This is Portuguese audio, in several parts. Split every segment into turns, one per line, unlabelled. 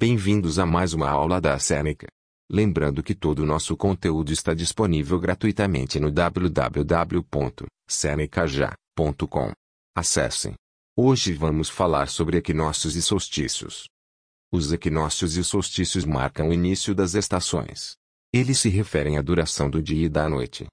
Bem-vindos a mais uma aula da Seneca. Lembrando que todo o nosso conteúdo está disponível gratuitamente no www.senecaja.com. Acessem. Hoje vamos falar sobre equinócios e solstícios. Os equinócios e solstícios marcam o início das estações. Eles se referem à duração do dia e da noite.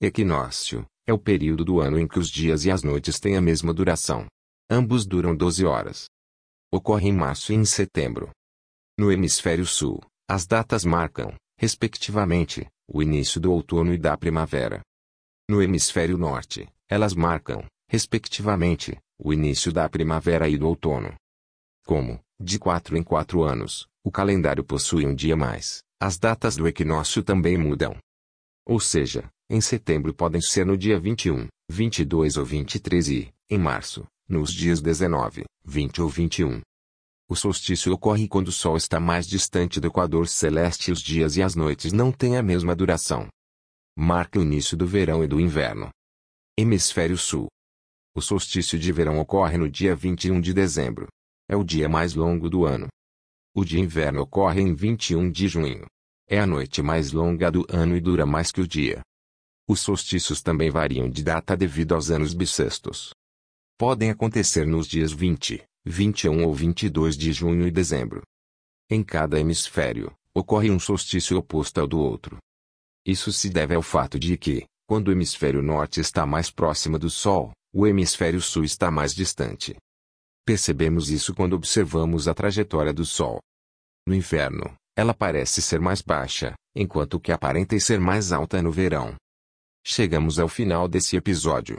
Equinócio é o período do ano em que os dias e as noites têm a mesma duração. Ambos duram 12 horas. Ocorre em março e em setembro. No hemisfério sul, as datas marcam, respectivamente, o início do outono e da primavera. No hemisfério norte, elas marcam, respectivamente, o início da primavera e do outono. Como, de quatro em quatro anos, o calendário possui um dia mais, as datas do equinócio também mudam. Ou seja, em setembro podem ser no dia 21, 22 ou 23 e, em março, nos dias 19, 20 ou 21. O solstício ocorre quando o Sol está mais distante do Equador celeste e os dias e as noites não têm a mesma duração. Marca o início do verão e do inverno. Hemisfério Sul. O solstício de verão ocorre no dia 21 de dezembro. É o dia mais longo do ano. O de inverno ocorre em 21 de junho. É a noite mais longa do ano e dura mais que o dia. Os solstícios também variam de data devido aos anos bissextos. Podem acontecer nos dias 20, 21 ou 22 de junho e dezembro. Em cada hemisfério, ocorre um solstício oposto ao do outro. Isso se deve ao fato de que, quando o hemisfério norte está mais próximo do Sol, o hemisfério sul está mais distante. Percebemos isso quando observamos a trajetória do Sol. No inverno, ela parece ser mais baixa, enquanto que aparenta ser mais alta no verão. Chegamos ao final desse episódio.